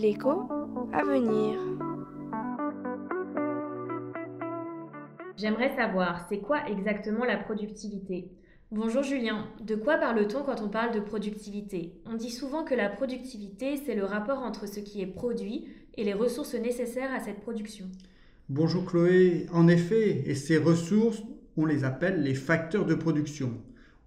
L'écho à venir. J'aimerais savoir, c'est quoi exactement la productivité? Bonjour Julien, de quoi parle-t-on quand on parle de productivité? On dit souvent que la productivité, c'est le rapport entre ce qui est produit et les ressources nécessaires à cette production. Bonjour Chloé, en effet, et ces ressources, on les appelle les facteurs de production.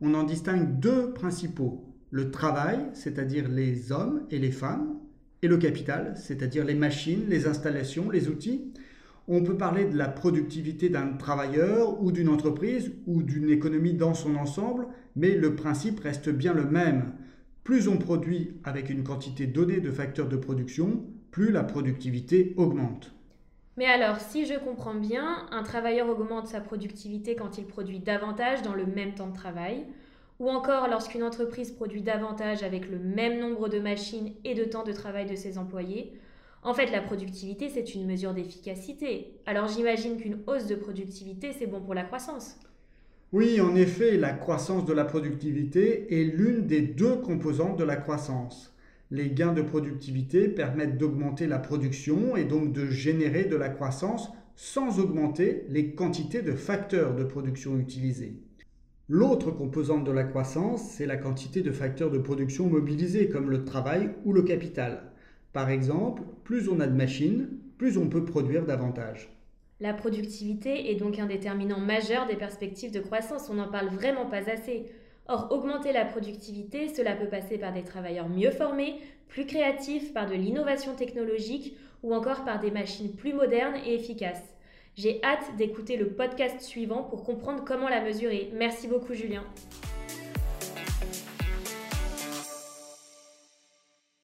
On en distingue deux principaux, le travail, c'est-à-dire les hommes et les femmes, et le capital, c'est-à-dire les machines, les installations, les outils. On peut parler de la productivité d'un travailleur ou d'une entreprise ou d'une économie dans son ensemble, mais le principe reste bien le même. Plus on produit avec une quantité donnée de facteurs de production, plus la productivité augmente. Mais alors, si je comprends bien, un travailleur augmente sa productivité quand il produit davantage dans le même temps de travail, ou encore lorsqu'une entreprise produit davantage avec le même nombre de machines et de temps de travail de ses employés, en fait, la productivité, c'est une mesure d'efficacité. Alors j'imagine qu'une hausse de productivité, c'est bon pour la croissance. Oui, en effet, la croissance de la productivité est l'une des deux composantes de la croissance. Les gains de productivité permettent d'augmenter la production et donc de générer de la croissance sans augmenter les quantités de facteurs de production utilisés. L'autre composante de la croissance, c'est la quantité de facteurs de production mobilisés comme le travail ou le capital. Par exemple, plus on a de machines, plus on peut produire davantage. La productivité est donc un déterminant majeur des perspectives de croissance, on n'en parle vraiment pas assez. Or, augmenter la productivité, cela peut passer par des travailleurs mieux formés, plus créatifs, par de l'innovation technologique ou encore par des machines plus modernes et efficaces. J'ai hâte d'écouter le podcast suivant pour comprendre comment la mesurer. Merci beaucoup Julien.